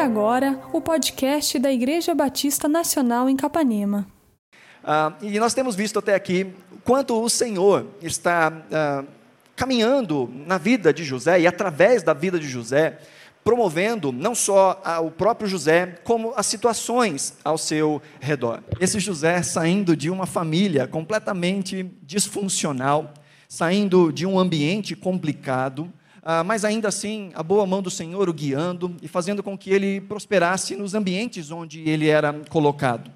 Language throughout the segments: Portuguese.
agora o podcast da Igreja Batista Nacional em Capanema. Ah, e nós temos visto até aqui quanto o Senhor está ah, caminhando na vida de José e através da vida de José, promovendo não só o próprio José, como as situações ao seu redor. Esse José saindo de uma família completamente disfuncional, saindo de um ambiente complicado, ah, mas ainda assim, a boa mão do Senhor o guiando e fazendo com que ele prosperasse nos ambientes onde ele era colocado.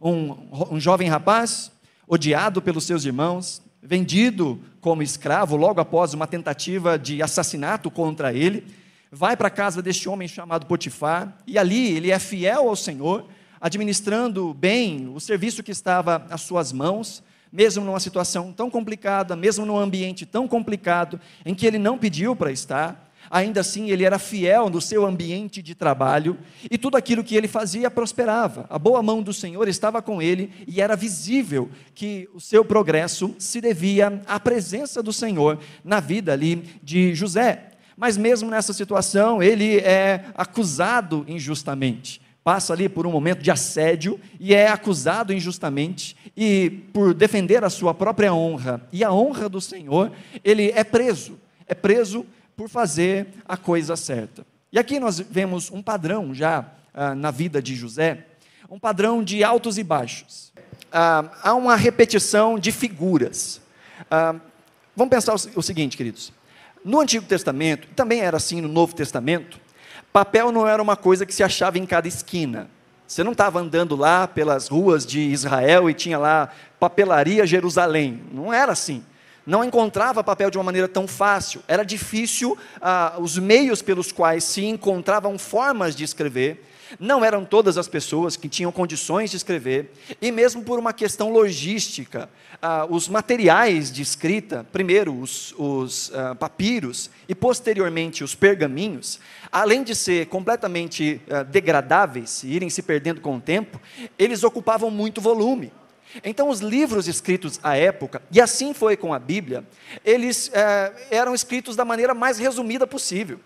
Um, um jovem rapaz, odiado pelos seus irmãos, vendido como escravo logo após uma tentativa de assassinato contra ele, vai para a casa deste homem chamado Potifar, e ali ele é fiel ao Senhor, administrando bem o serviço que estava às suas mãos, mesmo numa situação tão complicada, mesmo num ambiente tão complicado, em que ele não pediu para estar, ainda assim ele era fiel no seu ambiente de trabalho e tudo aquilo que ele fazia prosperava. A boa mão do Senhor estava com ele e era visível que o seu progresso se devia à presença do Senhor na vida ali de José. Mas mesmo nessa situação, ele é acusado injustamente passa ali por um momento de assédio e é acusado injustamente e por defender a sua própria honra e a honra do Senhor, ele é preso. É preso por fazer a coisa certa. E aqui nós vemos um padrão já ah, na vida de José, um padrão de altos e baixos. Ah, há uma repetição de figuras. Ah, vamos pensar o, seguinte, queridos. No Antigo Testamento, também era assim no Novo Testamento, Papel não era uma coisa que se achava em cada esquina. Você não estava andando lá pelas ruas de Israel e tinha lá papelaria Jerusalém. Não era assim. Não encontrava papel de uma maneira tão fácil. Era difícil ah, os meios pelos quais se encontravam formas de escrever. Não eram todas as pessoas que tinham condições de escrever, e mesmo por uma questão logística, ah, os materiais de escrita, primeiro os, os ah, papiros e posteriormente os pergaminhos, além de ser completamente ah, degradáveis e irem se perdendo com o tempo, eles ocupavam muito volume. Então, os livros escritos à época, e assim foi com a Bíblia, eles eh, eram escritos da maneira mais resumida possível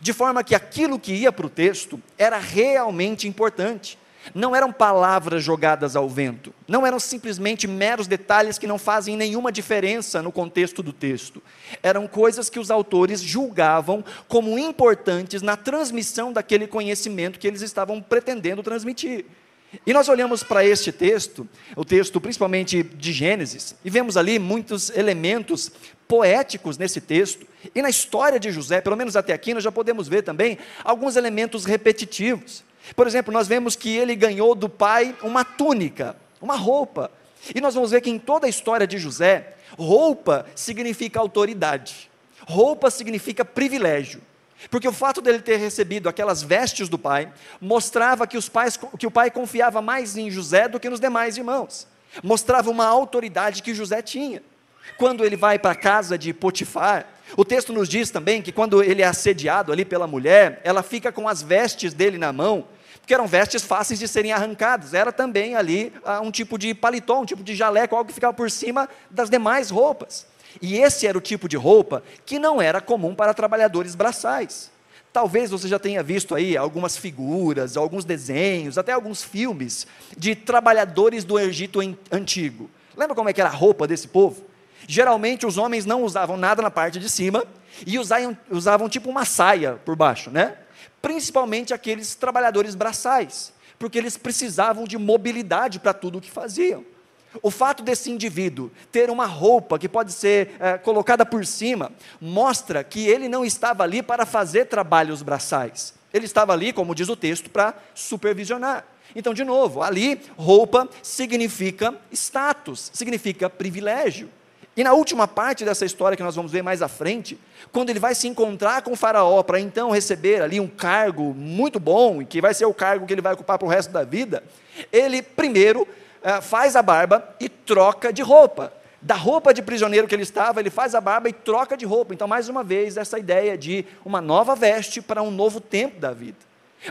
de forma que aquilo que ia para o texto era realmente importante. Não eram palavras jogadas ao vento, não eram simplesmente meros detalhes que não fazem nenhuma diferença no contexto do texto. Eram coisas que os autores julgavam como importantes na transmissão daquele conhecimento que eles estavam pretendendo transmitir. E nós olhamos para este texto, o texto principalmente de Gênesis, e vemos ali muitos elementos poéticos nesse texto. E na história de José, pelo menos até aqui, nós já podemos ver também alguns elementos repetitivos. Por exemplo, nós vemos que ele ganhou do pai uma túnica, uma roupa. E nós vamos ver que em toda a história de José, roupa significa autoridade, roupa significa privilégio. Porque o fato dele ter recebido aquelas vestes do pai mostrava que, os pais, que o pai confiava mais em José do que nos demais irmãos. Mostrava uma autoridade que José tinha. Quando ele vai para a casa de Potifar, o texto nos diz também que quando ele é assediado ali pela mulher, ela fica com as vestes dele na mão, porque eram vestes fáceis de serem arrancadas. Era também ali ah, um tipo de paletó, um tipo de jaleco, algo que ficava por cima das demais roupas. E esse era o tipo de roupa que não era comum para trabalhadores braçais. Talvez você já tenha visto aí algumas figuras, alguns desenhos, até alguns filmes de trabalhadores do Egito antigo. Lembra como é que era a roupa desse povo? Geralmente os homens não usavam nada na parte de cima e usavam, usavam tipo uma saia por baixo, né? Principalmente aqueles trabalhadores braçais, porque eles precisavam de mobilidade para tudo o que faziam. O fato desse indivíduo ter uma roupa que pode ser é, colocada por cima, mostra que ele não estava ali para fazer trabalhos braçais. Ele estava ali, como diz o texto, para supervisionar. Então, de novo, ali, roupa significa status, significa privilégio. E na última parte dessa história que nós vamos ver mais à frente, quando ele vai se encontrar com o Faraó para então receber ali um cargo muito bom, que vai ser o cargo que ele vai ocupar para o resto da vida, ele primeiro eh, faz a barba e troca de roupa. Da roupa de prisioneiro que ele estava, ele faz a barba e troca de roupa. Então, mais uma vez, essa ideia de uma nova veste para um novo tempo da vida.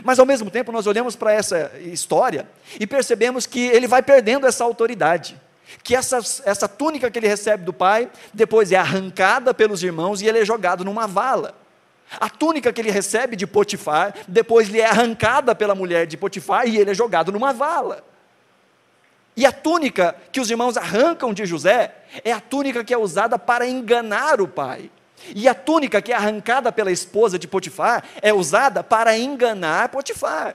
Mas ao mesmo tempo, nós olhamos para essa história e percebemos que ele vai perdendo essa autoridade que essa, essa túnica que ele recebe do pai, depois é arrancada pelos irmãos e ele é jogado numa vala. A túnica que ele recebe de Potifar, depois lhe é arrancada pela mulher de Potifar e ele é jogado numa vala. E a túnica que os irmãos arrancam de José é a túnica que é usada para enganar o pai. E a túnica que é arrancada pela esposa de Potifar é usada para enganar Potifar.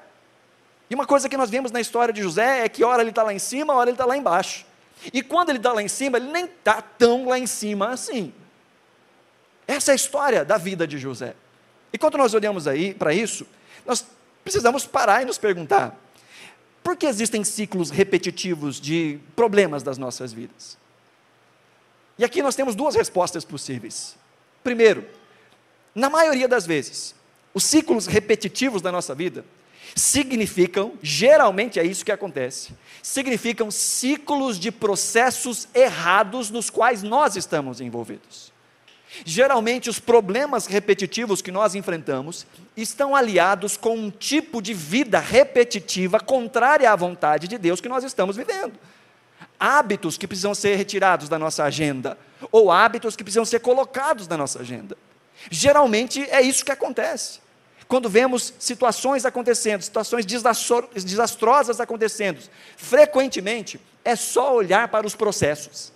E uma coisa que nós vemos na história de José é que, ora ele está lá em cima, ora ele está lá embaixo. E quando ele está lá em cima, ele nem está tão lá em cima assim. Essa é a história da vida de José. E quando nós olhamos aí para isso, nós precisamos parar e nos perguntar: por que existem ciclos repetitivos de problemas das nossas vidas? E aqui nós temos duas respostas possíveis. Primeiro, na maioria das vezes, os ciclos repetitivos da nossa vida significam, geralmente é isso que acontece, significam ciclos de processos errados nos quais nós estamos envolvidos. Geralmente, os problemas repetitivos que nós enfrentamos estão aliados com um tipo de vida repetitiva contrária à vontade de Deus que nós estamos vivendo. Hábitos que precisam ser retirados da nossa agenda, ou hábitos que precisam ser colocados na nossa agenda. Geralmente é isso que acontece. Quando vemos situações acontecendo, situações desastrosas acontecendo, frequentemente é só olhar para os processos.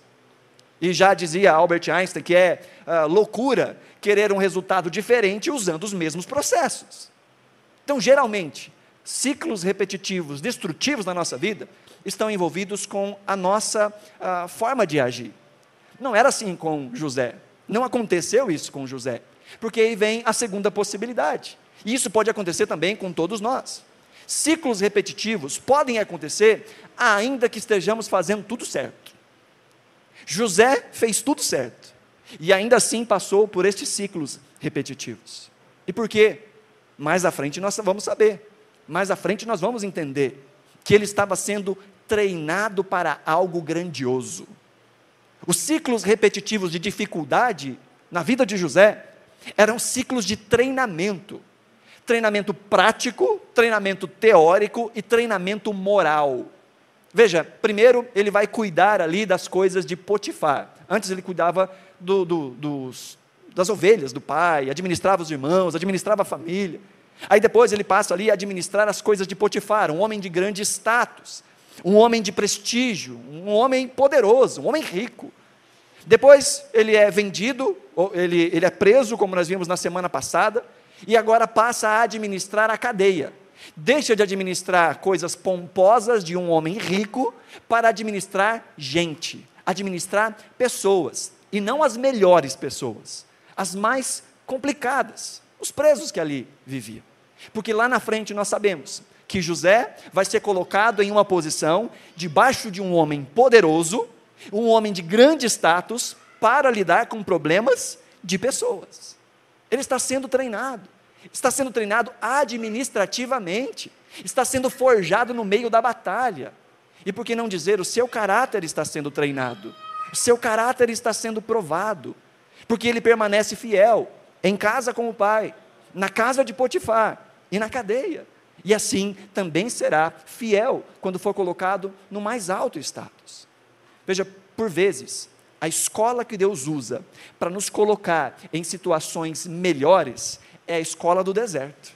E já dizia Albert Einstein que é uh, loucura querer um resultado diferente usando os mesmos processos. Então, geralmente, ciclos repetitivos, destrutivos na nossa vida, estão envolvidos com a nossa uh, forma de agir. Não era assim com José. Não aconteceu isso com José. Porque aí vem a segunda possibilidade. E isso pode acontecer também com todos nós. Ciclos repetitivos podem acontecer ainda que estejamos fazendo tudo certo. José fez tudo certo e ainda assim passou por estes ciclos repetitivos. E por quê? Mais à frente nós vamos saber, mais à frente nós vamos entender que ele estava sendo treinado para algo grandioso. Os ciclos repetitivos de dificuldade na vida de José eram ciclos de treinamento. Treinamento prático, treinamento teórico e treinamento moral. Veja, primeiro ele vai cuidar ali das coisas de Potifar. Antes ele cuidava do, do, dos, das ovelhas do pai, administrava os irmãos, administrava a família. Aí depois ele passa ali a administrar as coisas de Potifar, um homem de grande status, um homem de prestígio, um homem poderoso, um homem rico. Depois ele é vendido, ele, ele é preso, como nós vimos na semana passada, e agora passa a administrar a cadeia. Deixa de administrar coisas pomposas de um homem rico para administrar gente, administrar pessoas, e não as melhores pessoas, as mais complicadas, os presos que ali viviam. Porque lá na frente nós sabemos que José vai ser colocado em uma posição debaixo de um homem poderoso, um homem de grande status, para lidar com problemas de pessoas. Ele está sendo treinado está sendo treinado administrativamente, está sendo forjado no meio da batalha. E por que não dizer, o seu caráter está sendo treinado, o seu caráter está sendo provado, porque ele permanece fiel em casa com o pai, na casa de Potifar e na cadeia. E assim também será fiel quando for colocado no mais alto status. Veja, por vezes, a escola que Deus usa para nos colocar em situações melhores é a escola do deserto,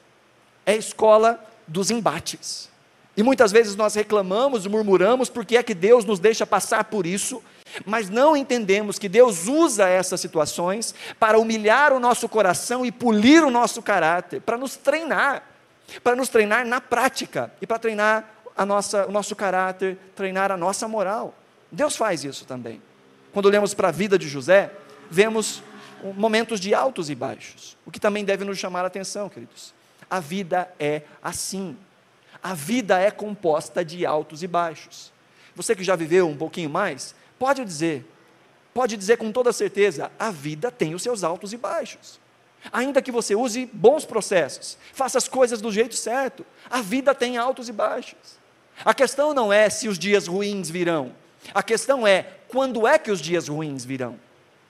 é a escola dos embates. E muitas vezes nós reclamamos, murmuramos, porque é que Deus nos deixa passar por isso, mas não entendemos que Deus usa essas situações para humilhar o nosso coração e polir o nosso caráter, para nos treinar, para nos treinar na prática e para treinar a nossa, o nosso caráter, treinar a nossa moral. Deus faz isso também. Quando olhamos para a vida de José, vemos momentos de altos e baixos, o que também deve nos chamar a atenção, queridos. A vida é assim. A vida é composta de altos e baixos. Você que já viveu um pouquinho mais, pode dizer, pode dizer com toda certeza, a vida tem os seus altos e baixos. Ainda que você use bons processos, faça as coisas do jeito certo, a vida tem altos e baixos. A questão não é se os dias ruins virão, a questão é quando é que os dias ruins virão.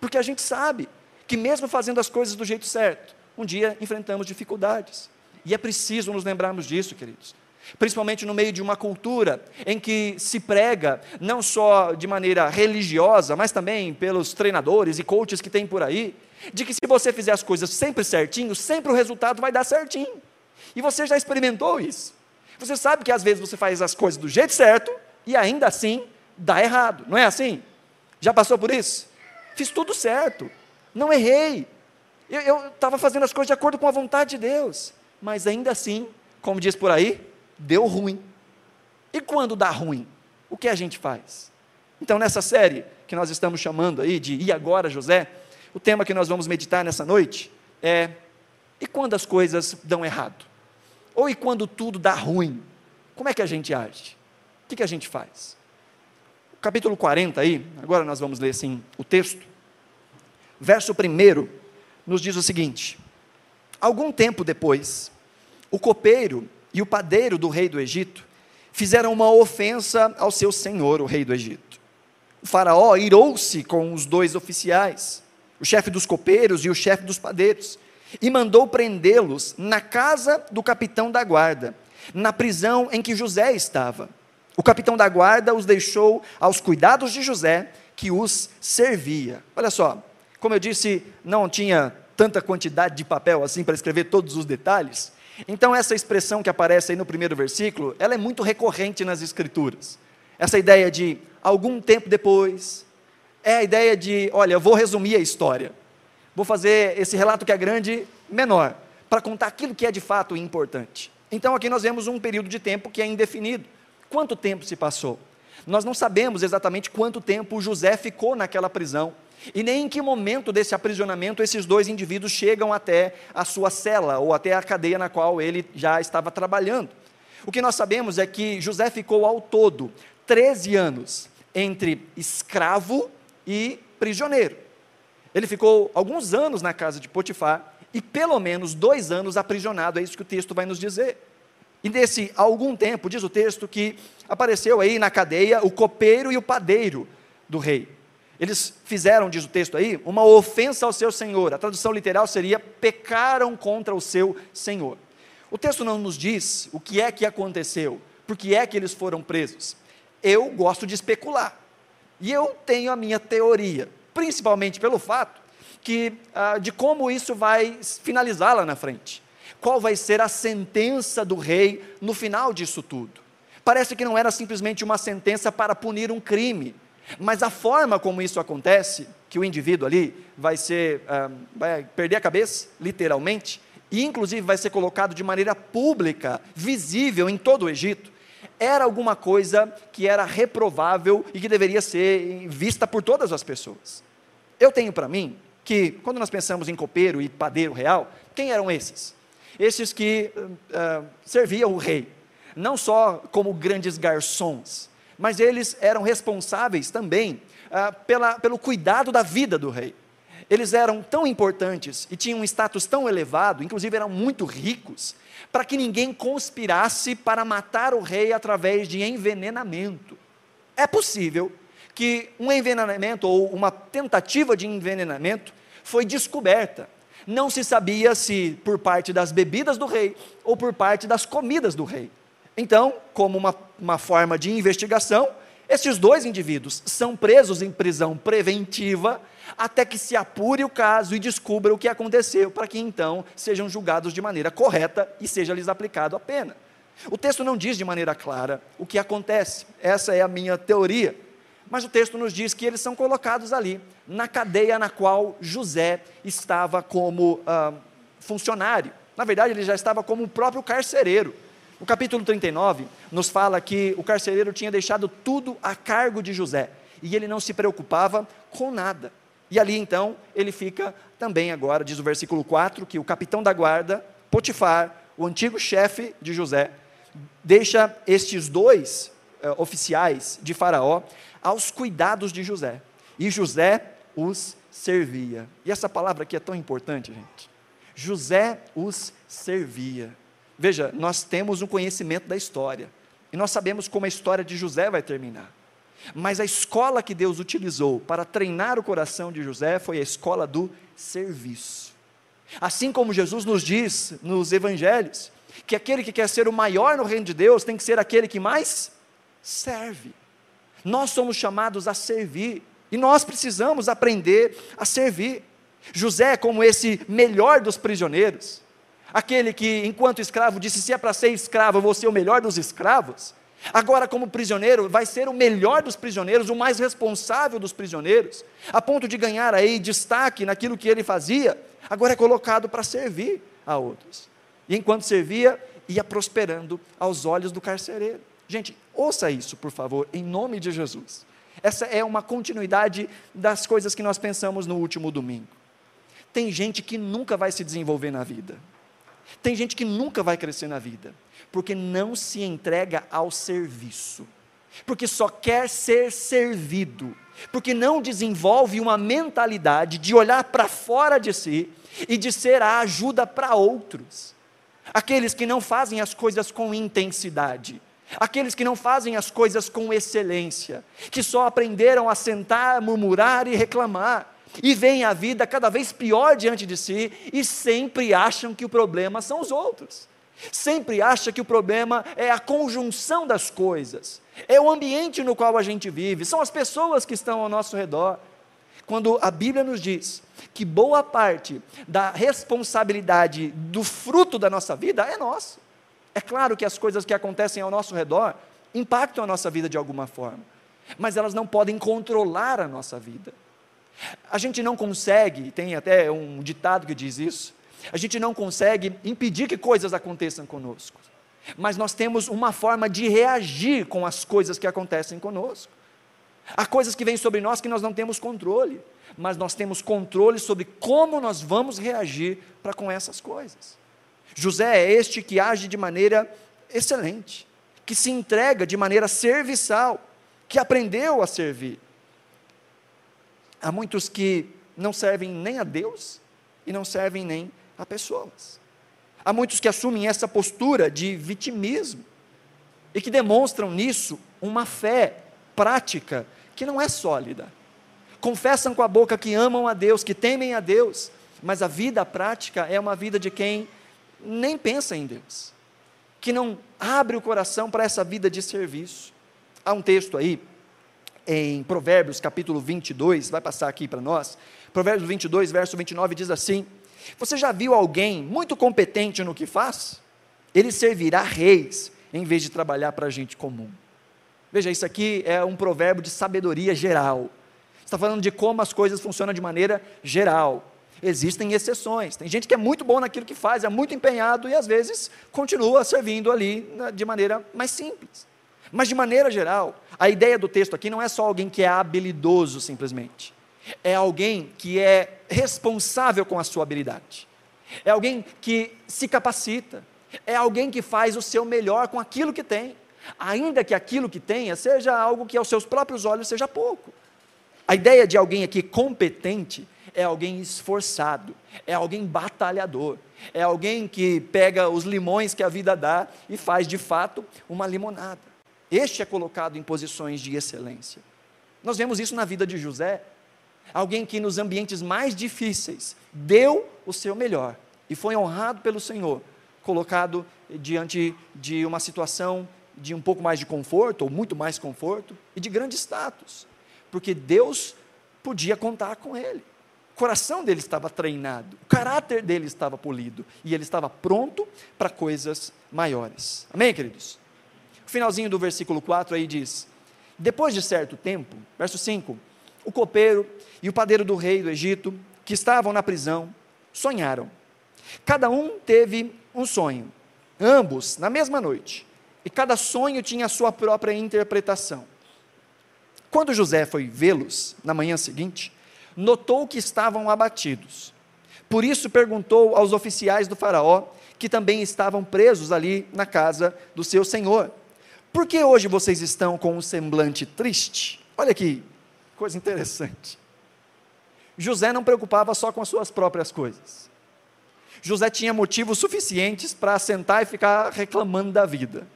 Porque a gente sabe, que, mesmo fazendo as coisas do jeito certo, um dia enfrentamos dificuldades. E é preciso nos lembrarmos disso, queridos. Principalmente no meio de uma cultura em que se prega, não só de maneira religiosa, mas também pelos treinadores e coaches que tem por aí, de que se você fizer as coisas sempre certinho, sempre o resultado vai dar certinho. E você já experimentou isso. Você sabe que às vezes você faz as coisas do jeito certo e ainda assim dá errado, não é assim? Já passou por isso? Fiz tudo certo, não errei. Eu estava fazendo as coisas de acordo com a vontade de Deus, mas ainda assim, como diz por aí, deu ruim. E quando dá ruim, o que a gente faz? Então, nessa série que nós estamos chamando aí de E Agora José, o tema que nós vamos meditar nessa noite é: e quando as coisas dão errado? Ou e quando tudo dá ruim? Como é que a gente age? O que, que a gente faz? Capítulo 40 aí, agora nós vamos ler assim o texto. Verso 1 nos diz o seguinte: Algum tempo depois, o copeiro e o padeiro do rei do Egito fizeram uma ofensa ao seu senhor, o rei do Egito. O faraó irou-se com os dois oficiais o chefe dos copeiros e o chefe dos padeiros, e mandou prendê-los na casa do capitão da guarda, na prisão em que José estava. O capitão da guarda os deixou aos cuidados de José, que os servia. Olha só, como eu disse, não tinha tanta quantidade de papel assim para escrever todos os detalhes. Então essa expressão que aparece aí no primeiro versículo, ela é muito recorrente nas escrituras. Essa ideia de algum tempo depois, é a ideia de, olha, eu vou resumir a história. Vou fazer esse relato que é grande menor, para contar aquilo que é de fato importante. Então aqui nós vemos um período de tempo que é indefinido. Quanto tempo se passou? Nós não sabemos exatamente quanto tempo José ficou naquela prisão. E nem em que momento desse aprisionamento esses dois indivíduos chegam até a sua cela ou até a cadeia na qual ele já estava trabalhando. O que nós sabemos é que José ficou ao todo 13 anos entre escravo e prisioneiro. Ele ficou alguns anos na casa de Potifar e pelo menos dois anos aprisionado, é isso que o texto vai nos dizer. E nesse algum tempo, diz o texto, que apareceu aí na cadeia o copeiro e o padeiro do rei. Eles fizeram, diz o texto aí, uma ofensa ao seu senhor. A tradução literal seria pecaram contra o seu senhor. O texto não nos diz o que é que aconteceu, por que é que eles foram presos. Eu gosto de especular. E eu tenho a minha teoria, principalmente pelo fato que, ah, de como isso vai finalizar lá na frente. Qual vai ser a sentença do rei no final disso tudo? Parece que não era simplesmente uma sentença para punir um crime, mas a forma como isso acontece, que o indivíduo ali vai ser, vai perder a cabeça, literalmente, e inclusive vai ser colocado de maneira pública, visível em todo o Egito, era alguma coisa que era reprovável e que deveria ser vista por todas as pessoas. Eu tenho para mim que, quando nós pensamos em copeiro e padeiro real, quem eram esses? Esses que uh, serviam o rei, não só como grandes garçons, mas eles eram responsáveis também uh, pela, pelo cuidado da vida do rei. Eles eram tão importantes e tinham um status tão elevado, inclusive eram muito ricos, para que ninguém conspirasse para matar o rei através de envenenamento. É possível que um envenenamento ou uma tentativa de envenenamento foi descoberta. Não se sabia se por parte das bebidas do rei ou por parte das comidas do rei. Então, como uma, uma forma de investigação, esses dois indivíduos são presos em prisão preventiva até que se apure o caso e descubra o que aconteceu, para que então sejam julgados de maneira correta e seja-lhes aplicado a pena. O texto não diz de maneira clara o que acontece, essa é a minha teoria. Mas o texto nos diz que eles são colocados ali, na cadeia na qual José estava como ah, funcionário. Na verdade, ele já estava como o próprio carcereiro. O capítulo 39 nos fala que o carcereiro tinha deixado tudo a cargo de José e ele não se preocupava com nada. E ali então ele fica também agora, diz o versículo 4, que o capitão da guarda, Potifar, o antigo chefe de José, deixa estes dois uh, oficiais de Faraó aos cuidados de José. E José os servia. E essa palavra aqui é tão importante, gente. José os servia. Veja, nós temos um conhecimento da história. E nós sabemos como a história de José vai terminar. Mas a escola que Deus utilizou para treinar o coração de José foi a escola do serviço. Assim como Jesus nos diz nos evangelhos, que aquele que quer ser o maior no reino de Deus tem que ser aquele que mais serve. Nós somos chamados a servir e nós precisamos aprender a servir. José, como esse melhor dos prisioneiros, aquele que, enquanto escravo, disse: se é para ser escravo, eu vou ser o melhor dos escravos. Agora, como prisioneiro, vai ser o melhor dos prisioneiros, o mais responsável dos prisioneiros, a ponto de ganhar aí destaque naquilo que ele fazia. Agora é colocado para servir a outros. E enquanto servia, ia prosperando aos olhos do carcereiro. Gente, ouça isso, por favor, em nome de Jesus. Essa é uma continuidade das coisas que nós pensamos no último domingo. Tem gente que nunca vai se desenvolver na vida. Tem gente que nunca vai crescer na vida, porque não se entrega ao serviço, porque só quer ser servido, porque não desenvolve uma mentalidade de olhar para fora de si e de ser a ajuda para outros. Aqueles que não fazem as coisas com intensidade, aqueles que não fazem as coisas com excelência, que só aprenderam a sentar, murmurar e reclamar, e veem a vida cada vez pior diante de si e sempre acham que o problema são os outros. Sempre acha que o problema é a conjunção das coisas, é o ambiente no qual a gente vive, são as pessoas que estão ao nosso redor. Quando a Bíblia nos diz que boa parte da responsabilidade do fruto da nossa vida é nossa. É claro que as coisas que acontecem ao nosso redor impactam a nossa vida de alguma forma, mas elas não podem controlar a nossa vida. A gente não consegue, tem até um ditado que diz isso, a gente não consegue impedir que coisas aconteçam conosco, mas nós temos uma forma de reagir com as coisas que acontecem conosco. Há coisas que vêm sobre nós que nós não temos controle, mas nós temos controle sobre como nós vamos reagir para com essas coisas. José é este que age de maneira excelente, que se entrega de maneira serviçal, que aprendeu a servir. Há muitos que não servem nem a Deus e não servem nem a pessoas. Há muitos que assumem essa postura de vitimismo e que demonstram nisso uma fé prática que não é sólida. Confessam com a boca que amam a Deus, que temem a Deus, mas a vida prática é uma vida de quem nem pensa em Deus, que não abre o coração para essa vida de serviço. Há um texto aí em Provérbios capítulo 22, vai passar aqui para nós. Provérbios 22, verso 29 diz assim: Você já viu alguém muito competente no que faz? Ele servirá reis em vez de trabalhar para gente comum. Veja, isso aqui é um provérbio de sabedoria geral. Está falando de como as coisas funcionam de maneira geral. Existem exceções. Tem gente que é muito bom naquilo que faz, é muito empenhado e às vezes continua servindo ali né, de maneira mais simples. Mas de maneira geral, a ideia do texto aqui não é só alguém que é habilidoso simplesmente. É alguém que é responsável com a sua habilidade. É alguém que se capacita. É alguém que faz o seu melhor com aquilo que tem. Ainda que aquilo que tenha seja algo que aos seus próprios olhos seja pouco. A ideia de alguém aqui competente é alguém esforçado, é alguém batalhador, é alguém que pega os limões que a vida dá e faz de fato uma limonada. Este é colocado em posições de excelência. Nós vemos isso na vida de José, alguém que nos ambientes mais difíceis deu o seu melhor e foi honrado pelo Senhor, colocado diante de uma situação de um pouco mais de conforto, ou muito mais conforto, e de grande status, porque Deus podia contar com ele. Coração dele estava treinado, o caráter dele estava polido, e ele estava pronto para coisas maiores. Amém, queridos? O finalzinho do versículo 4 aí diz: Depois de certo tempo, verso 5, o copeiro e o padeiro do rei do Egito, que estavam na prisão, sonharam. Cada um teve um sonho, ambos na mesma noite, e cada sonho tinha a sua própria interpretação. Quando José foi vê-los na manhã seguinte, notou que estavam abatidos. Por isso perguntou aos oficiais do Faraó, que também estavam presos ali na casa do seu senhor: por que hoje vocês estão com um semblante triste? Olha que coisa interessante. José não preocupava só com as suas próprias coisas. José tinha motivos suficientes para sentar e ficar reclamando da vida.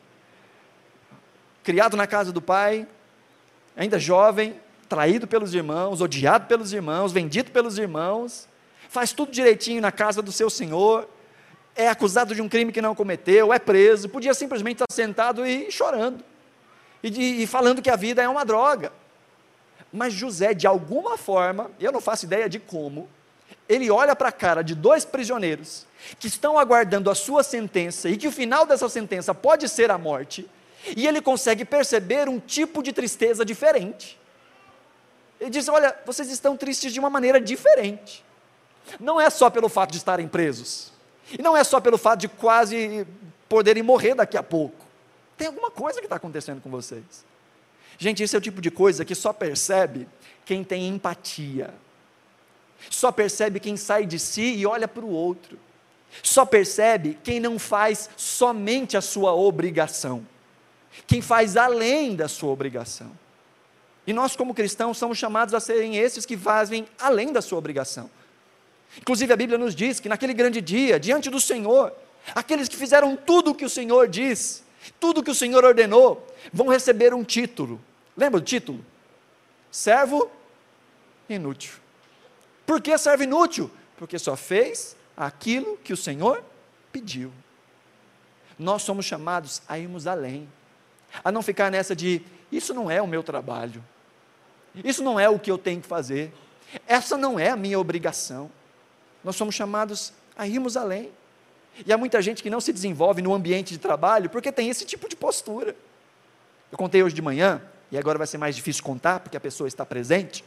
Criado na casa do pai, ainda jovem, traído pelos irmãos, odiado pelos irmãos, vendido pelos irmãos, faz tudo direitinho na casa do seu senhor, é acusado de um crime que não cometeu, é preso, podia simplesmente estar sentado e chorando, e, de, e falando que a vida é uma droga. Mas José, de alguma forma, eu não faço ideia de como, ele olha para a cara de dois prisioneiros que estão aguardando a sua sentença e que o final dessa sentença pode ser a morte, e ele consegue perceber um tipo de tristeza diferente. Ele diz: Olha, vocês estão tristes de uma maneira diferente. Não é só pelo fato de estarem presos, e não é só pelo fato de quase poderem morrer daqui a pouco. Tem alguma coisa que está acontecendo com vocês. Gente, esse é o tipo de coisa que só percebe quem tem empatia, só percebe quem sai de si e olha para o outro, só percebe quem não faz somente a sua obrigação, quem faz além da sua obrigação. E nós, como cristãos, somos chamados a serem esses que fazem além da sua obrigação. Inclusive, a Bíblia nos diz que naquele grande dia, diante do Senhor, aqueles que fizeram tudo o que o Senhor diz, tudo o que o Senhor ordenou, vão receber um título. Lembra do título? Servo inútil. Por que servo inútil? Porque só fez aquilo que o Senhor pediu. Nós somos chamados a irmos além, a não ficar nessa de isso não é o meu trabalho, isso não é o que eu tenho que fazer, essa não é a minha obrigação. Nós somos chamados a irmos além. E há muita gente que não se desenvolve no ambiente de trabalho porque tem esse tipo de postura. Eu contei hoje de manhã, e agora vai ser mais difícil contar porque a pessoa está presente.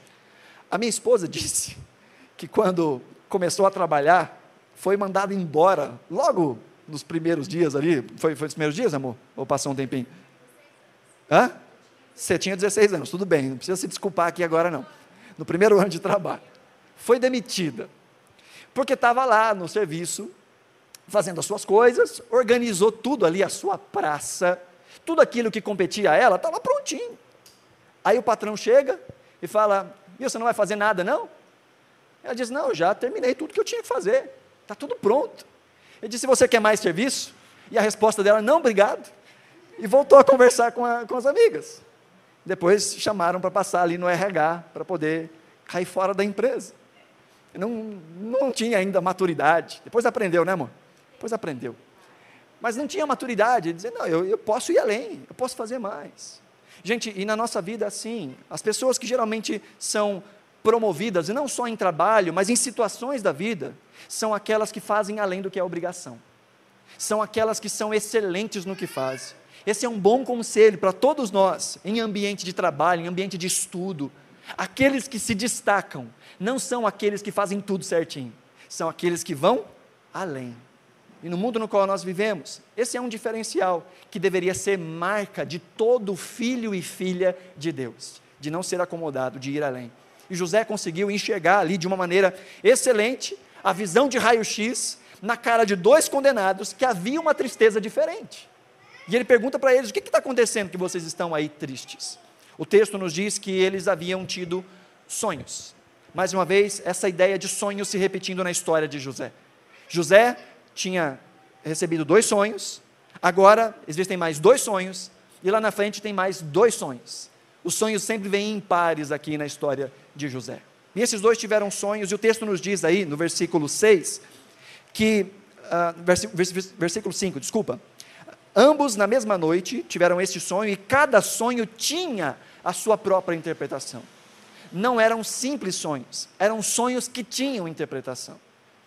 A minha esposa disse que quando começou a trabalhar, foi mandada embora, logo nos primeiros dias ali. Foi, foi nos primeiros dias, amor? Ou passou um tempinho? Hã? Você tinha 16 anos, tudo bem, não precisa se desculpar aqui agora não. No primeiro ano de trabalho. Foi demitida. Porque estava lá no serviço, fazendo as suas coisas, organizou tudo ali, a sua praça, tudo aquilo que competia a ela, estava prontinho. Aí o patrão chega e fala: E você não vai fazer nada, não? Ela diz: Não, já terminei tudo que eu tinha que fazer, está tudo pronto. Ele disse: Você quer mais serviço? E a resposta dela: Não, obrigado. E voltou a conversar com, a, com as amigas. Depois chamaram para passar ali no RH, para poder cair fora da empresa. Não, não tinha ainda maturidade. Depois aprendeu, né, amor? Depois aprendeu. Mas não tinha maturidade. Dizer, não, eu, eu posso ir além, eu posso fazer mais. Gente, e na nossa vida, assim, as pessoas que geralmente são promovidas, não só em trabalho, mas em situações da vida, são aquelas que fazem além do que é obrigação. São aquelas que são excelentes no que fazem. Esse é um bom conselho para todos nós, em ambiente de trabalho, em ambiente de estudo. Aqueles que se destacam não são aqueles que fazem tudo certinho, são aqueles que vão além. E no mundo no qual nós vivemos, esse é um diferencial que deveria ser marca de todo filho e filha de Deus, de não ser acomodado, de ir além. E José conseguiu enxergar ali de uma maneira excelente a visão de raio-x na cara de dois condenados que havia uma tristeza diferente. E ele pergunta para eles: o que está acontecendo que vocês estão aí tristes? O texto nos diz que eles haviam tido sonhos. Mais uma vez, essa ideia de sonhos se repetindo na história de José. José tinha recebido dois sonhos, agora existem mais dois sonhos, e lá na frente tem mais dois sonhos. Os sonhos sempre vêm em pares aqui na história de José. E esses dois tiveram sonhos, e o texto nos diz aí, no versículo 6, que, uh, versículo 5, desculpa, Ambos, na mesma noite, tiveram este sonho e cada sonho tinha a sua própria interpretação. Não eram simples sonhos, eram sonhos que tinham interpretação.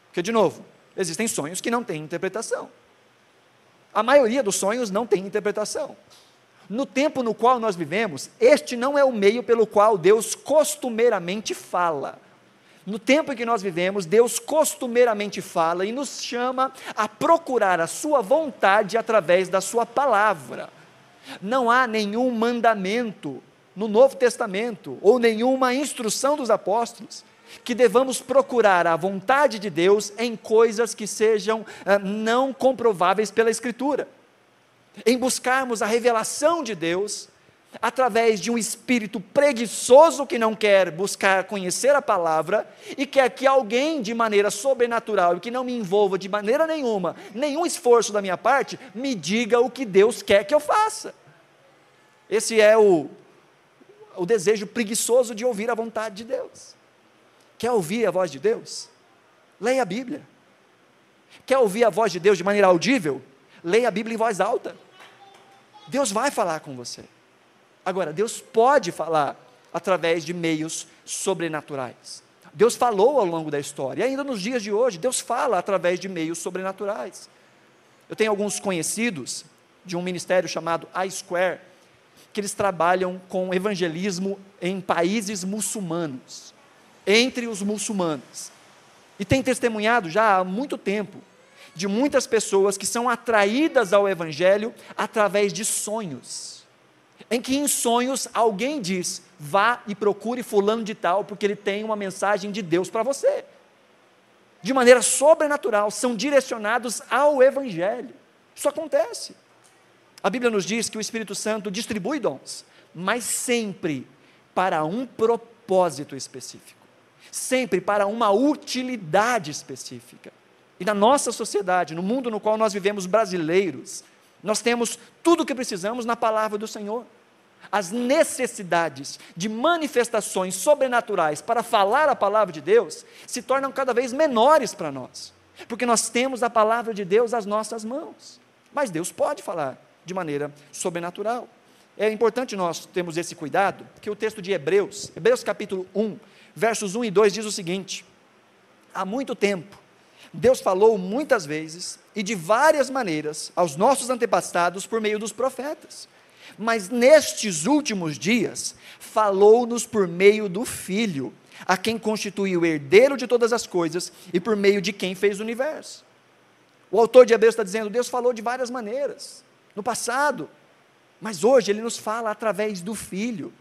Porque, de novo, existem sonhos que não têm interpretação. A maioria dos sonhos não tem interpretação. No tempo no qual nós vivemos, este não é o meio pelo qual Deus costumeiramente fala. No tempo em que nós vivemos, Deus costumeiramente fala e nos chama a procurar a Sua vontade através da Sua palavra. Não há nenhum mandamento no Novo Testamento ou nenhuma instrução dos apóstolos que devamos procurar a vontade de Deus em coisas que sejam ah, não comprováveis pela Escritura. Em buscarmos a revelação de Deus através de um espírito preguiçoso que não quer buscar conhecer a palavra e quer que alguém de maneira sobrenatural e que não me envolva de maneira nenhuma, nenhum esforço da minha parte, me diga o que Deus quer que eu faça. Esse é o, o desejo preguiçoso de ouvir a vontade de Deus. Quer ouvir a voz de Deus? Leia a Bíblia. Quer ouvir a voz de Deus de maneira audível? Leia a Bíblia em voz alta. Deus vai falar com você. Agora, Deus pode falar através de meios sobrenaturais. Deus falou ao longo da história, e ainda nos dias de hoje, Deus fala através de meios sobrenaturais. Eu tenho alguns conhecidos de um ministério chamado iSquare, que eles trabalham com evangelismo em países muçulmanos, entre os muçulmanos. E tem testemunhado já há muito tempo de muitas pessoas que são atraídas ao Evangelho através de sonhos. Em que em sonhos alguém diz: vá e procure Fulano de Tal, porque ele tem uma mensagem de Deus para você. De maneira sobrenatural, são direcionados ao Evangelho. Isso acontece. A Bíblia nos diz que o Espírito Santo distribui dons, mas sempre para um propósito específico sempre para uma utilidade específica. E na nossa sociedade, no mundo no qual nós vivemos brasileiros, nós temos tudo o que precisamos na palavra do Senhor. As necessidades de manifestações sobrenaturais para falar a palavra de Deus se tornam cada vez menores para nós, porque nós temos a palavra de Deus às nossas mãos. Mas Deus pode falar de maneira sobrenatural. É importante nós termos esse cuidado, que o texto de Hebreus, Hebreus capítulo 1, versos 1 e 2 diz o seguinte: Há muito tempo, Deus falou muitas vezes e de várias maneiras aos nossos antepassados por meio dos profetas. Mas nestes últimos dias, falou-nos por meio do Filho, a quem constituiu o herdeiro de todas as coisas e por meio de quem fez o universo. O autor de Hebreus está dizendo: Deus falou de várias maneiras, no passado, mas hoje ele nos fala através do Filho.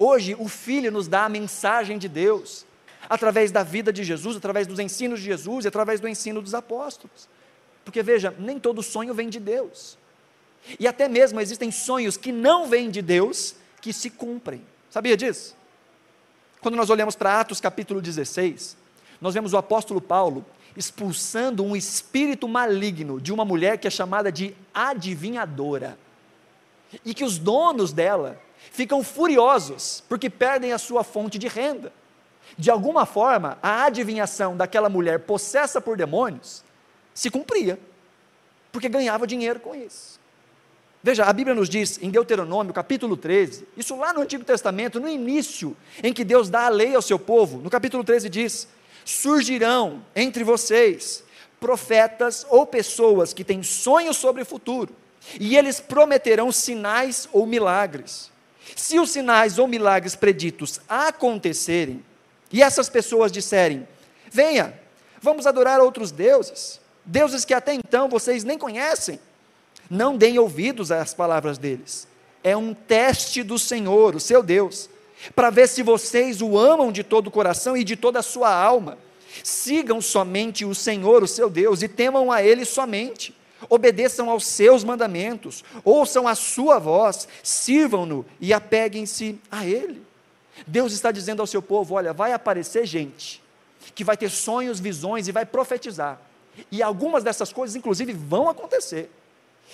Hoje, o Filho nos dá a mensagem de Deus, através da vida de Jesus, através dos ensinos de Jesus e através do ensino dos apóstolos. Porque veja, nem todo sonho vem de Deus. E até mesmo existem sonhos que não vêm de Deus, que se cumprem. Sabia disso? Quando nós olhamos para Atos capítulo 16, nós vemos o apóstolo Paulo expulsando um espírito maligno de uma mulher que é chamada de adivinhadora. E que os donos dela ficam furiosos porque perdem a sua fonte de renda. De alguma forma, a adivinhação daquela mulher possessa por demônios se cumpria, porque ganhava dinheiro com isso. Veja, a Bíblia nos diz em Deuteronômio, capítulo 13, isso lá no Antigo Testamento, no início, em que Deus dá a lei ao seu povo, no capítulo 13 diz: Surgirão entre vocês profetas ou pessoas que têm sonhos sobre o futuro, e eles prometerão sinais ou milagres. Se os sinais ou milagres preditos acontecerem, e essas pessoas disserem: Venha, vamos adorar outros deuses, deuses que até então vocês nem conhecem, não deem ouvidos às palavras deles. É um teste do Senhor, o seu Deus, para ver se vocês o amam de todo o coração e de toda a sua alma. Sigam somente o Senhor, o seu Deus, e temam a Ele somente obedeçam aos seus mandamentos, ouçam a sua voz, sirvam-no e apeguem-se a Ele. Deus está dizendo ao seu povo: olha, vai aparecer gente que vai ter sonhos, visões e vai profetizar. E algumas dessas coisas, inclusive, vão acontecer.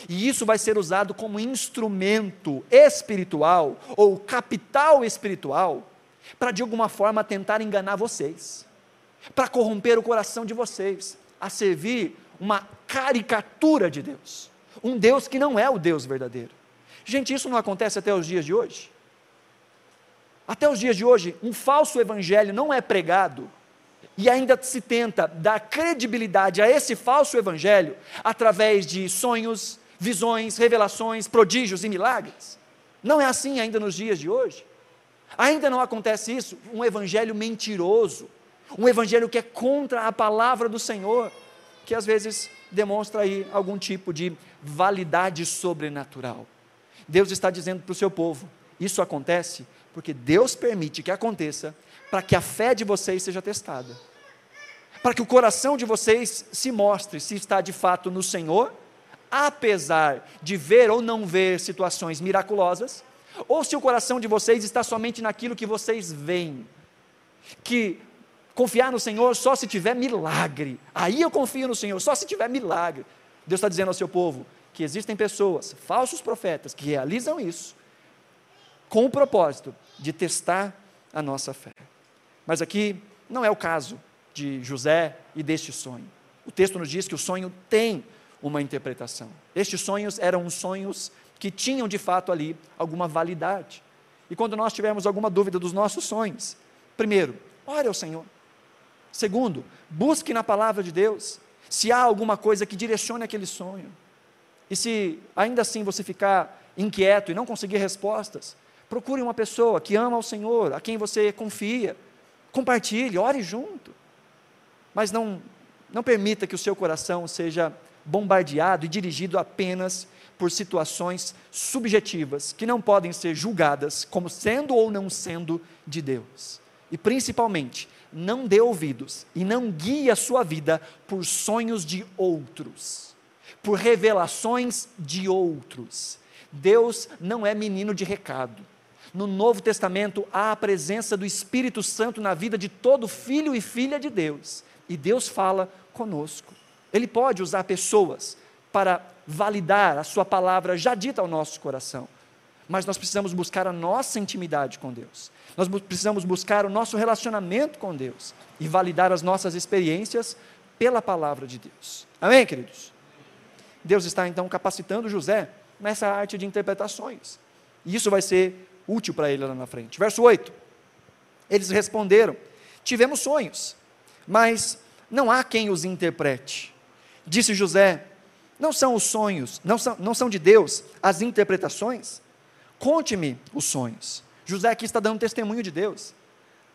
E isso vai ser usado como instrumento espiritual ou capital espiritual para de alguma forma tentar enganar vocês, para corromper o coração de vocês, a servir uma caricatura de Deus, um Deus que não é o Deus verdadeiro. Gente, isso não acontece até os dias de hoje? Até os dias de hoje, um falso evangelho não é pregado e ainda se tenta dar credibilidade a esse falso evangelho através de sonhos, visões, revelações, prodígios e milagres. Não é assim ainda nos dias de hoje. Ainda não acontece isso, um evangelho mentiroso, um evangelho que é contra a palavra do Senhor que às vezes demonstra aí algum tipo de validade sobrenatural. Deus está dizendo para o seu povo: isso acontece porque Deus permite que aconteça para que a fé de vocês seja testada, para que o coração de vocês se mostre se está de fato no Senhor, apesar de ver ou não ver situações miraculosas, ou se o coração de vocês está somente naquilo que vocês veem, que Confiar no Senhor só se tiver milagre. Aí eu confio no Senhor, só se tiver milagre. Deus está dizendo ao seu povo que existem pessoas, falsos profetas, que realizam isso com o propósito de testar a nossa fé. Mas aqui não é o caso de José e deste sonho. O texto nos diz que o sonho tem uma interpretação. Estes sonhos eram sonhos que tinham de fato ali alguma validade. E quando nós tivermos alguma dúvida dos nossos sonhos, primeiro, ore ao Senhor. Segundo, busque na palavra de Deus se há alguma coisa que direcione aquele sonho. E se ainda assim você ficar inquieto e não conseguir respostas, procure uma pessoa que ama o Senhor, a quem você confia. Compartilhe, ore junto. Mas não, não permita que o seu coração seja bombardeado e dirigido apenas por situações subjetivas que não podem ser julgadas como sendo ou não sendo de Deus. E principalmente, não dê ouvidos e não guie a sua vida por sonhos de outros, por revelações de outros. Deus não é menino de recado. No Novo Testamento há a presença do Espírito Santo na vida de todo filho e filha de Deus, e Deus fala conosco. Ele pode usar pessoas para validar a sua palavra já dita ao nosso coração. Mas nós precisamos buscar a nossa intimidade com Deus. Nós precisamos buscar o nosso relacionamento com Deus e validar as nossas experiências pela palavra de Deus. Amém, queridos? Deus está então capacitando José nessa arte de interpretações. E isso vai ser útil para ele lá na frente. Verso 8. Eles responderam: Tivemos sonhos, mas não há quem os interprete. Disse José: Não são os sonhos, não são, não são de Deus as interpretações? Conte-me os sonhos. José aqui está dando testemunho de Deus.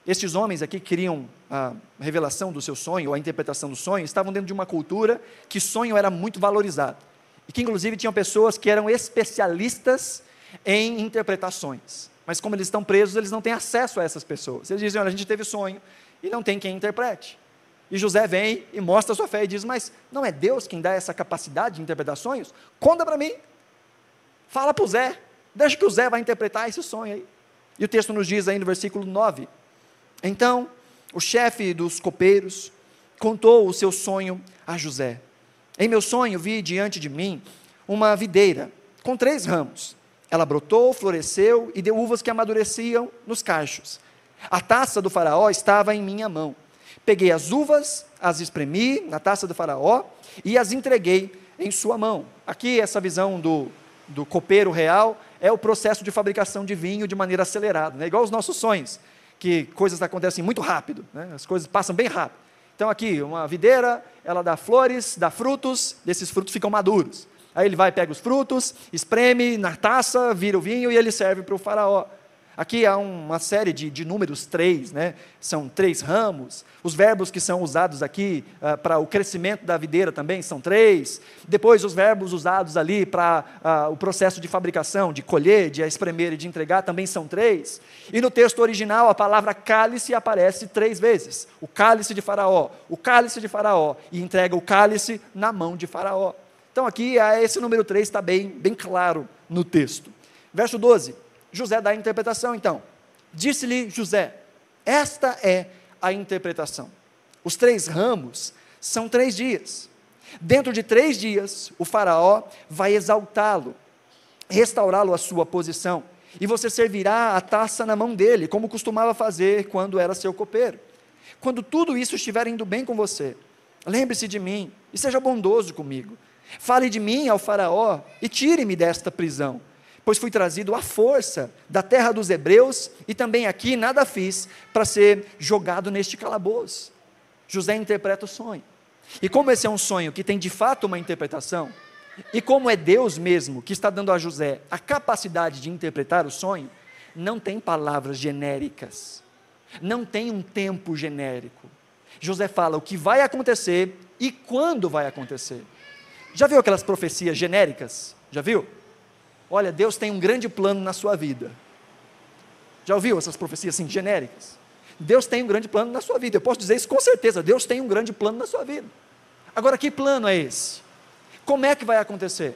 Estes homens aqui queriam a revelação do seu sonho, ou a interpretação do sonho, estavam dentro de uma cultura que sonho era muito valorizado. E que inclusive tinham pessoas que eram especialistas em interpretações. Mas como eles estão presos, eles não têm acesso a essas pessoas. Eles dizem: olha, a gente teve sonho e não tem quem interprete. E José vem e mostra sua fé e diz: Mas não é Deus quem dá essa capacidade de interpretar sonhos? Conta para mim. Fala para o Zé. Deixa que o Zé vai interpretar esse sonho aí. E o texto nos diz aí no versículo 9: Então, o chefe dos copeiros contou o seu sonho a José. Em meu sonho vi diante de mim uma videira com três ramos. Ela brotou, floresceu e deu uvas que amadureciam nos cachos. A taça do faraó estava em minha mão. Peguei as uvas, as espremi na taça do faraó e as entreguei em sua mão. Aqui essa visão do, do copeiro real é o processo de fabricação de vinho de maneira acelerada, né? igual os nossos sonhos, que coisas acontecem muito rápido, né? as coisas passam bem rápido. Então, aqui, uma videira, ela dá flores, dá frutos, desses frutos ficam maduros. Aí ele vai, pega os frutos, espreme na taça, vira o vinho e ele serve para o faraó. Aqui há uma série de, de números três, né? são três ramos. Os verbos que são usados aqui uh, para o crescimento da videira também são três. Depois, os verbos usados ali para uh, o processo de fabricação, de colher, de espremer e de entregar também são três. E no texto original, a palavra cálice aparece três vezes: o cálice de Faraó, o cálice de Faraó, e entrega o cálice na mão de Faraó. Então, aqui, esse número três está bem, bem claro no texto. Verso 12. José dá a interpretação, então. Disse-lhe José: Esta é a interpretação. Os três ramos são três dias. Dentro de três dias, o Faraó vai exaltá-lo, restaurá-lo à sua posição, e você servirá a taça na mão dele, como costumava fazer quando era seu copeiro. Quando tudo isso estiver indo bem com você, lembre-se de mim e seja bondoso comigo. Fale de mim ao Faraó e tire-me desta prisão pois fui trazido à força da terra dos hebreus e também aqui nada fiz para ser jogado neste calabouço. José interpreta o sonho. E como esse é um sonho que tem de fato uma interpretação, e como é Deus mesmo que está dando a José a capacidade de interpretar o sonho, não tem palavras genéricas, não tem um tempo genérico. José fala o que vai acontecer e quando vai acontecer. Já viu aquelas profecias genéricas? Já viu? Olha, Deus tem um grande plano na sua vida. Já ouviu essas profecias assim, genéricas? Deus tem um grande plano na sua vida. Eu posso dizer isso com certeza. Deus tem um grande plano na sua vida. Agora, que plano é esse? Como é que vai acontecer?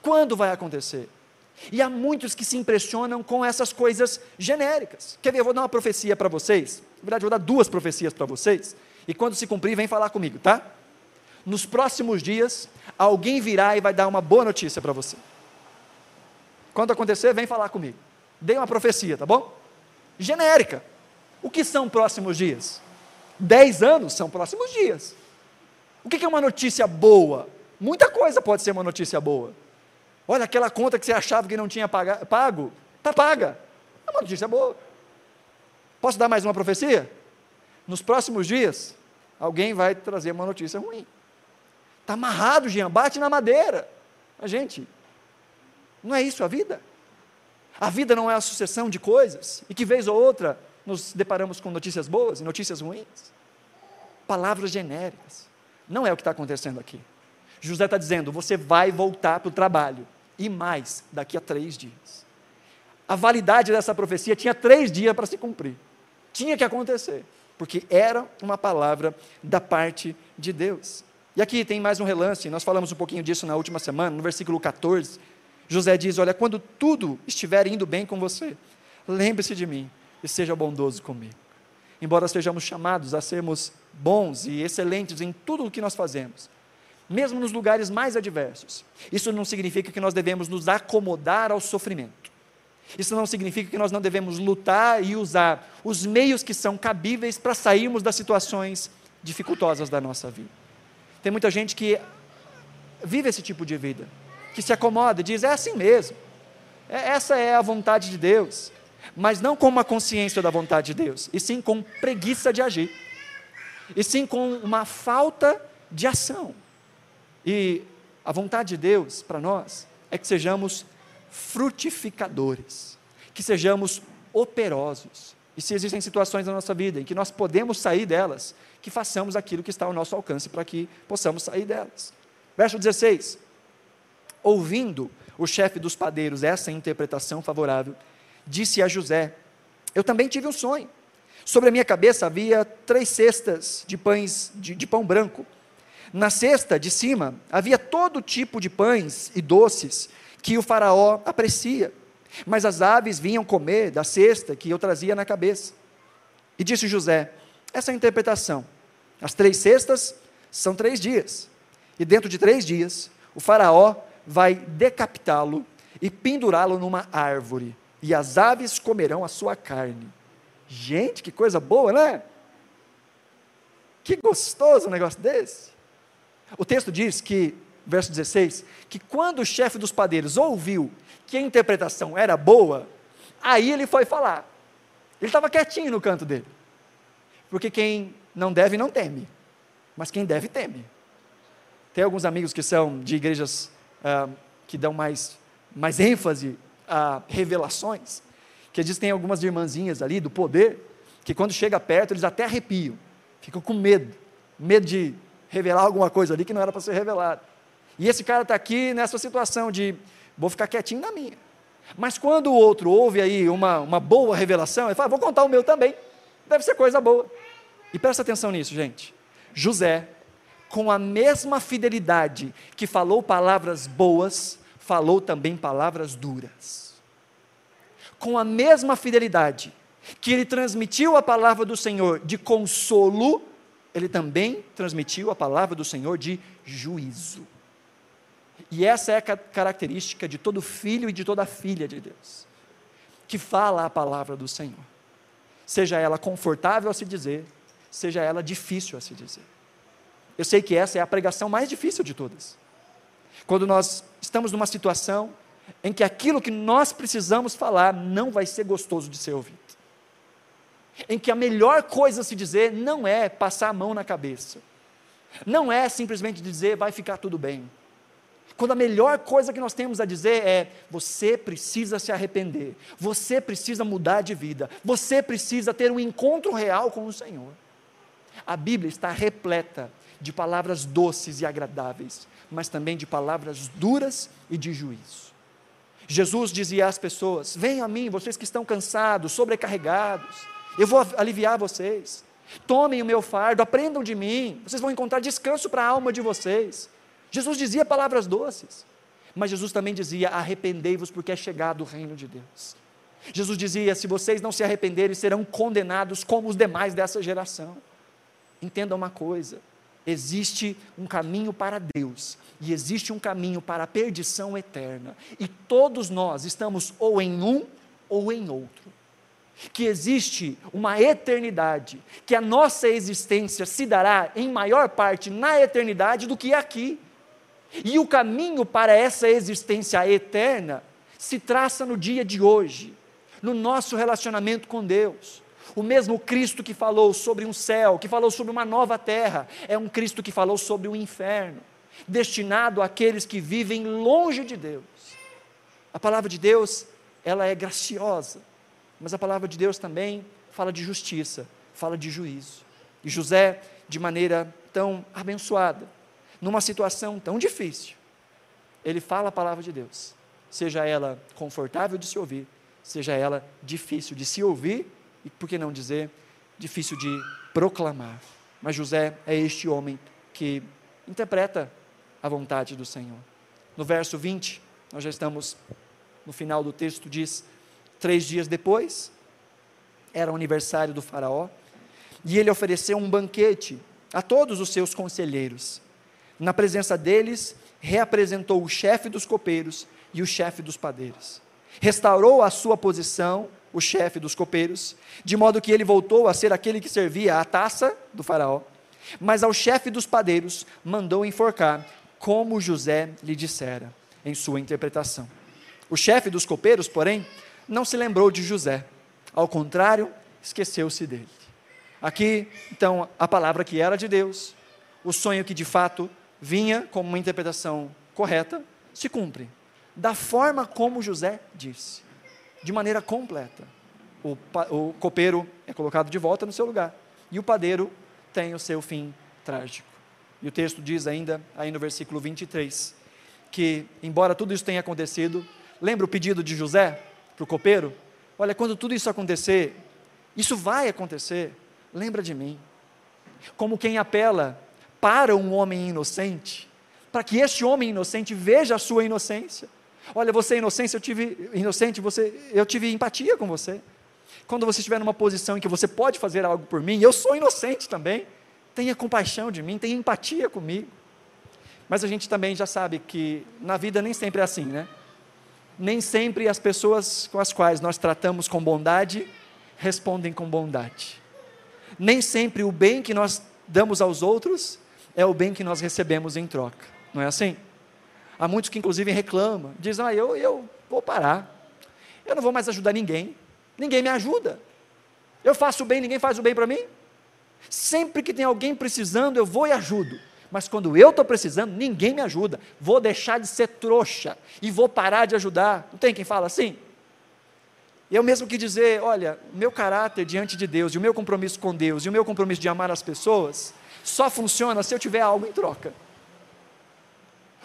Quando vai acontecer? E há muitos que se impressionam com essas coisas genéricas. Quer ver? Eu vou dar uma profecia para vocês. Na verdade, eu vou dar duas profecias para vocês. E quando se cumprir, vem falar comigo, tá? Nos próximos dias, alguém virá e vai dar uma boa notícia para você. Quando acontecer, vem falar comigo. Dei uma profecia, tá bom? Genérica. O que são próximos dias? Dez anos são próximos dias. O que é uma notícia boa? Muita coisa pode ser uma notícia boa. Olha, aquela conta que você achava que não tinha pago, está paga. É uma notícia boa. Posso dar mais uma profecia? Nos próximos dias, alguém vai trazer uma notícia ruim. Está amarrado, Jean, bate na madeira. A gente, não é isso a vida? A vida não é a sucessão de coisas, e que vez ou outra nos deparamos com notícias boas e notícias ruins. Palavras genéricas. Não é o que está acontecendo aqui. José está dizendo: você vai voltar para o trabalho, e mais, daqui a três dias. A validade dessa profecia tinha três dias para se cumprir. Tinha que acontecer, porque era uma palavra da parte de Deus. E aqui tem mais um relance, nós falamos um pouquinho disso na última semana, no versículo 14. José diz: Olha, quando tudo estiver indo bem com você, lembre-se de mim e seja bondoso comigo. Embora sejamos chamados a sermos bons e excelentes em tudo o que nós fazemos, mesmo nos lugares mais adversos, isso não significa que nós devemos nos acomodar ao sofrimento. Isso não significa que nós não devemos lutar e usar os meios que são cabíveis para sairmos das situações dificultosas da nossa vida. Tem muita gente que vive esse tipo de vida, que se acomoda e diz: é assim mesmo, é, essa é a vontade de Deus, mas não com uma consciência da vontade de Deus, e sim com preguiça de agir, e sim com uma falta de ação. E a vontade de Deus para nós é que sejamos frutificadores, que sejamos operosos. E se existem situações na nossa vida em que nós podemos sair delas, que façamos aquilo que está ao nosso alcance para que possamos sair delas. Verso 16: Ouvindo o chefe dos padeiros essa interpretação favorável, disse a José: Eu também tive um sonho. Sobre a minha cabeça havia três cestas de pães de, de pão branco. Na cesta de cima havia todo tipo de pães e doces que o faraó aprecia. Mas as aves vinham comer da cesta que eu trazia na cabeça. E disse José: essa é a interpretação. As três cestas são três dias. E dentro de três dias, o faraó vai decapitá-lo e pendurá-lo numa árvore. E as aves comerão a sua carne. Gente, que coisa boa, né? Que gostoso um negócio desse. O texto diz que verso 16, que quando o chefe dos padeiros ouviu que a interpretação era boa, aí ele foi falar. Ele estava quietinho no canto dele. Porque quem não deve, não teme. Mas quem deve, teme. Tem alguns amigos que são de igrejas ah, que dão mais, mais ênfase a revelações, que dizem que tem algumas irmãzinhas ali do poder, que quando chega perto eles até arrepiam, ficam com medo, medo de revelar alguma coisa ali que não era para ser revelado. E esse cara está aqui nessa situação de vou ficar quietinho na minha. Mas quando o outro ouve aí uma, uma boa revelação, ele fala, vou contar o meu também. Deve ser coisa boa. E presta atenção nisso, gente. José, com a mesma fidelidade que falou palavras boas, falou também palavras duras. Com a mesma fidelidade que ele transmitiu a palavra do Senhor de consolo, ele também transmitiu a palavra do Senhor de juízo. E essa é a característica de todo filho e de toda filha de Deus, que fala a palavra do Senhor, seja ela confortável a se dizer, seja ela difícil a se dizer. Eu sei que essa é a pregação mais difícil de todas. Quando nós estamos numa situação em que aquilo que nós precisamos falar não vai ser gostoso de ser ouvido. Em que a melhor coisa a se dizer não é passar a mão na cabeça. Não é simplesmente dizer vai ficar tudo bem quando a melhor coisa que nós temos a dizer é: você precisa se arrepender, você precisa mudar de vida, você precisa ter um encontro real com o Senhor. A Bíblia está repleta de palavras doces e agradáveis, mas também de palavras duras e de juízo. Jesus dizia às pessoas: Venham a mim, vocês que estão cansados, sobrecarregados, eu vou aliviar vocês. Tomem o meu fardo, aprendam de mim, vocês vão encontrar descanso para a alma de vocês. Jesus dizia palavras doces, mas Jesus também dizia: arrependei-vos, porque é chegado o reino de Deus. Jesus dizia: se vocês não se arrependerem, serão condenados como os demais dessa geração. Entenda uma coisa: existe um caminho para Deus e existe um caminho para a perdição eterna, e todos nós estamos ou em um ou em outro. Que existe uma eternidade, que a nossa existência se dará em maior parte na eternidade do que aqui. E o caminho para essa existência eterna se traça no dia de hoje, no nosso relacionamento com Deus. O mesmo Cristo que falou sobre um céu, que falou sobre uma nova terra, é um Cristo que falou sobre o um inferno, destinado àqueles que vivem longe de Deus. A palavra de Deus, ela é graciosa, mas a palavra de Deus também fala de justiça, fala de juízo. E José, de maneira tão abençoada, numa situação tão difícil, ele fala a palavra de Deus, seja ela confortável de se ouvir, seja ela difícil de se ouvir e, por que não dizer, difícil de proclamar. Mas José é este homem que interpreta a vontade do Senhor. No verso 20, nós já estamos no final do texto, diz: três dias depois, era o aniversário do Faraó, e ele ofereceu um banquete a todos os seus conselheiros. Na presença deles, reapresentou o chefe dos copeiros e o chefe dos padeiros. Restaurou a sua posição o chefe dos copeiros, de modo que ele voltou a ser aquele que servia a taça do faraó. Mas ao chefe dos padeiros mandou enforcar, como José lhe dissera em sua interpretação. O chefe dos copeiros, porém, não se lembrou de José, ao contrário, esqueceu-se dele. Aqui, então, a palavra que era de Deus, o sonho que de fato vinha como uma interpretação correta, se cumpre, da forma como José disse de maneira completa. O, o copeiro é colocado de volta no seu lugar e o padeiro tem o seu fim trágico. E o texto diz ainda, aí no versículo 23, que, embora tudo isso tenha acontecido, lembra o pedido de José para o copeiro? Olha, quando tudo isso acontecer, isso vai acontecer, lembra de mim. Como quem apela para um homem inocente, para que este homem inocente veja a sua inocência. Olha, você é inocente, eu tive inocente, você, eu tive empatia com você. Quando você estiver numa posição em que você pode fazer algo por mim, eu sou inocente também. Tenha compaixão de mim, tenha empatia comigo. Mas a gente também já sabe que na vida nem sempre é assim, né? Nem sempre as pessoas com as quais nós tratamos com bondade respondem com bondade. Nem sempre o bem que nós damos aos outros é o bem que nós recebemos em troca. Não é assim? Há muitos que, inclusive, reclamam, dizem: ah, eu, eu vou parar, eu não vou mais ajudar ninguém, ninguém me ajuda. Eu faço o bem, ninguém faz o bem para mim. Sempre que tem alguém precisando, eu vou e ajudo. Mas quando eu estou precisando, ninguém me ajuda. Vou deixar de ser trouxa e vou parar de ajudar. Não tem quem fala assim? Eu mesmo que dizer, olha, meu caráter diante de Deus, e o meu compromisso com Deus, e o meu compromisso de amar as pessoas, só funciona se eu tiver algo em troca.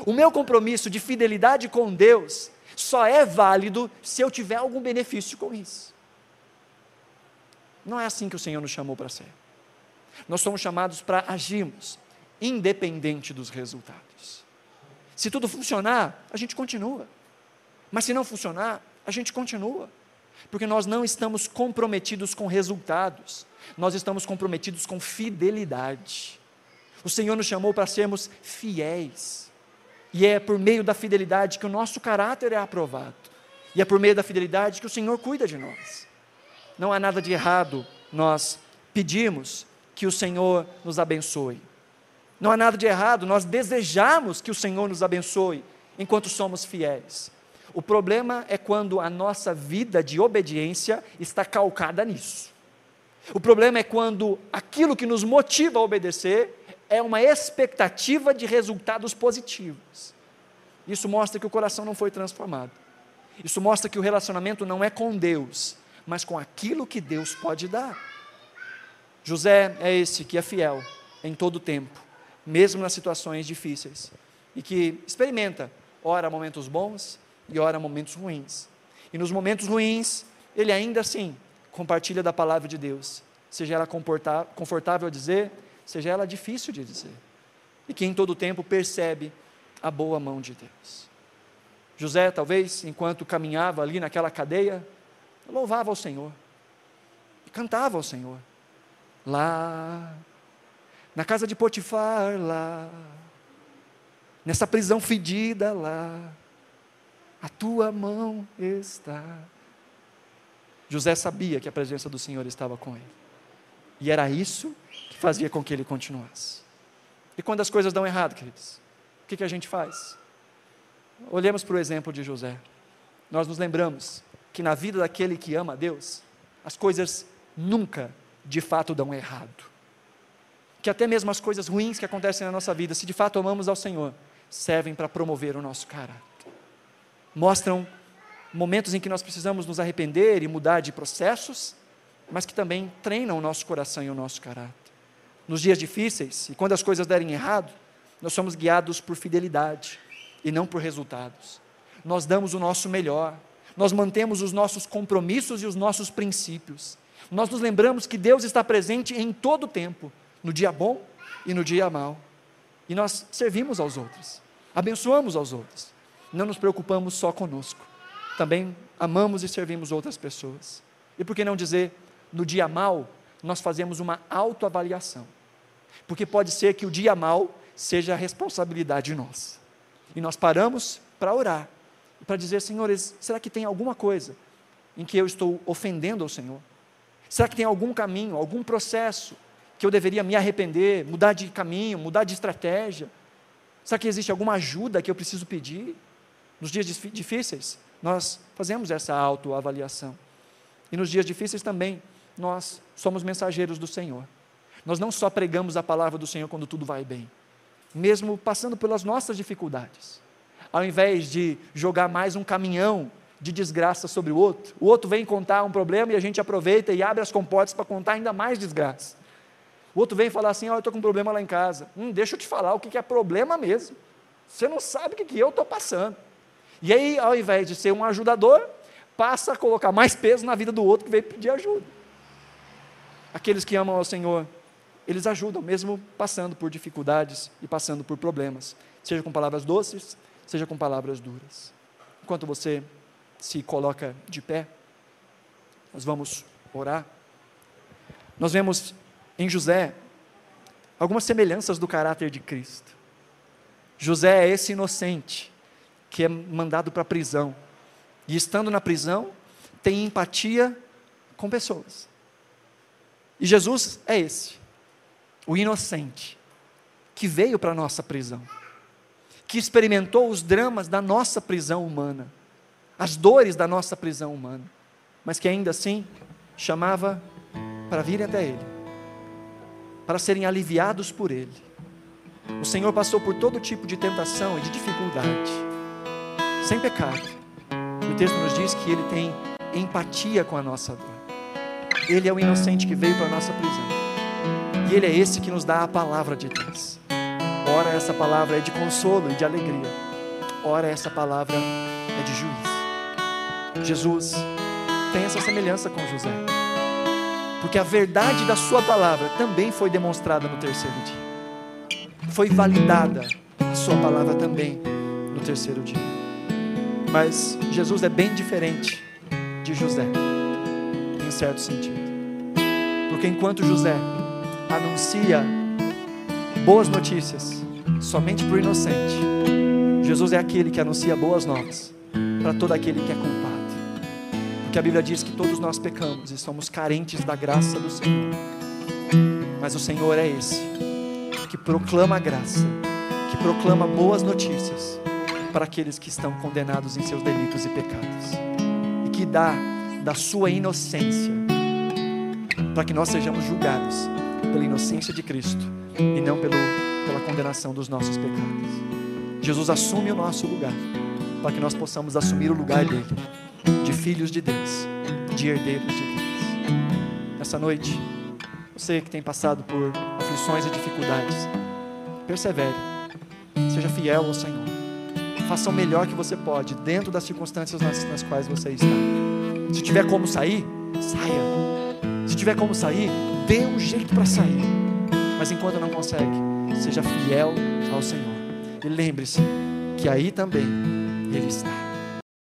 O meu compromisso de fidelidade com Deus só é válido se eu tiver algum benefício com isso. Não é assim que o Senhor nos chamou para ser. Nós somos chamados para agirmos, independente dos resultados. Se tudo funcionar, a gente continua. Mas se não funcionar, a gente continua. Porque nós não estamos comprometidos com resultados, nós estamos comprometidos com fidelidade. O Senhor nos chamou para sermos fiéis. E é por meio da fidelidade que o nosso caráter é aprovado. E é por meio da fidelidade que o Senhor cuida de nós. Não há nada de errado nós pedirmos que o Senhor nos abençoe. Não há nada de errado nós desejamos que o Senhor nos abençoe enquanto somos fiéis. O problema é quando a nossa vida de obediência está calcada nisso. O problema é quando aquilo que nos motiva a obedecer é uma expectativa de resultados positivos. Isso mostra que o coração não foi transformado. Isso mostra que o relacionamento não é com Deus, mas com aquilo que Deus pode dar. José é esse que é fiel em todo o tempo, mesmo nas situações difíceis, e que experimenta, ora momentos bons e ora momentos ruins. E nos momentos ruins, ele ainda assim compartilha da palavra de Deus, seja ela confortável a dizer, seja ela difícil de dizer, e que em todo tempo percebe a boa mão de Deus. José, talvez, enquanto caminhava ali naquela cadeia, louvava ao Senhor, e cantava ao Senhor, lá, na casa de Potifar, lá, nessa prisão fedida lá, a tua mão está. José sabia que a presença do Senhor estava com ele, e era isso que fazia com que ele continuasse. E quando as coisas dão errado, queridos, o que, que a gente faz? Olhemos para o exemplo de José. Nós nos lembramos que na vida daquele que ama a Deus, as coisas nunca de fato dão errado. Que até mesmo as coisas ruins que acontecem na nossa vida, se de fato amamos ao Senhor, servem para promover o nosso caráter. Mostram momentos em que nós precisamos nos arrepender e mudar de processos, mas que também treinam o nosso coração e o nosso caráter. Nos dias difíceis e quando as coisas derem errado, nós somos guiados por fidelidade e não por resultados. Nós damos o nosso melhor, nós mantemos os nossos compromissos e os nossos princípios. Nós nos lembramos que Deus está presente em todo o tempo, no dia bom e no dia mau. E nós servimos aos outros, abençoamos aos outros. Não nos preocupamos só conosco. Também amamos e servimos outras pessoas. E por que não dizer, no dia mau, nós fazemos uma autoavaliação. Porque pode ser que o dia mau seja a responsabilidade nossa. E nós paramos para orar, para dizer, senhores, será que tem alguma coisa em que eu estou ofendendo ao Senhor? Será que tem algum caminho, algum processo que eu deveria me arrepender, mudar de caminho, mudar de estratégia? Será que existe alguma ajuda que eu preciso pedir? Nos dias difíceis, nós fazemos essa autoavaliação. E nos dias difíceis também, nós somos mensageiros do Senhor. Nós não só pregamos a palavra do Senhor quando tudo vai bem, mesmo passando pelas nossas dificuldades. Ao invés de jogar mais um caminhão de desgraça sobre o outro, o outro vem contar um problema e a gente aproveita e abre as comportas para contar ainda mais desgraça. O outro vem falar assim: oh, eu estou com um problema lá em casa. Hum, deixa eu te falar o que, que é problema mesmo. Você não sabe o que, que eu estou passando. E aí, ao invés de ser um ajudador, passa a colocar mais peso na vida do outro que veio pedir ajuda. Aqueles que amam ao Senhor, eles ajudam, mesmo passando por dificuldades e passando por problemas, seja com palavras doces, seja com palavras duras. Enquanto você se coloca de pé, nós vamos orar. Nós vemos em José algumas semelhanças do caráter de Cristo. José é esse inocente que é mandado para a prisão e estando na prisão tem empatia com pessoas. E Jesus é esse, o inocente, que veio para a nossa prisão, que experimentou os dramas da nossa prisão humana, as dores da nossa prisão humana, mas que ainda assim chamava para virem até Ele para serem aliviados por Ele. O Senhor passou por todo tipo de tentação e de dificuldade, sem pecado. O texto nos diz que Ele tem empatia com a nossa dor. Ele é o inocente que veio para a nossa prisão. E Ele é esse que nos dá a palavra de Deus. Ora, essa palavra é de consolo e de alegria. Ora, essa palavra é de juízo. Jesus tem essa semelhança com José porque a verdade da Sua palavra também foi demonstrada no terceiro dia, foi validada a Sua palavra também no terceiro dia. Mas Jesus é bem diferente de José, em certo sentido, porque enquanto José anuncia boas notícias somente para o inocente, Jesus é aquele que anuncia boas novas para todo aquele que é culpado. Porque a Bíblia diz que todos nós pecamos e somos carentes da graça do Senhor. Mas o Senhor é esse que proclama a graça, que proclama boas notícias para aqueles que estão condenados em seus delitos e pecados, e que dá da sua inocência, para que nós sejamos julgados pela inocência de Cristo e não pelo, pela condenação dos nossos pecados. Jesus assume o nosso lugar, para que nós possamos assumir o lugar dele de filhos de Deus, de herdeiros de Deus. Nessa noite, você que tem passado por aflições e dificuldades, persevere, seja fiel ao Senhor, faça o melhor que você pode dentro das circunstâncias nas, nas quais você está. Se tiver como sair, saia. Se tiver como sair, dê um jeito para sair. Mas enquanto não consegue, seja fiel ao Senhor. E lembre-se que aí também Ele está.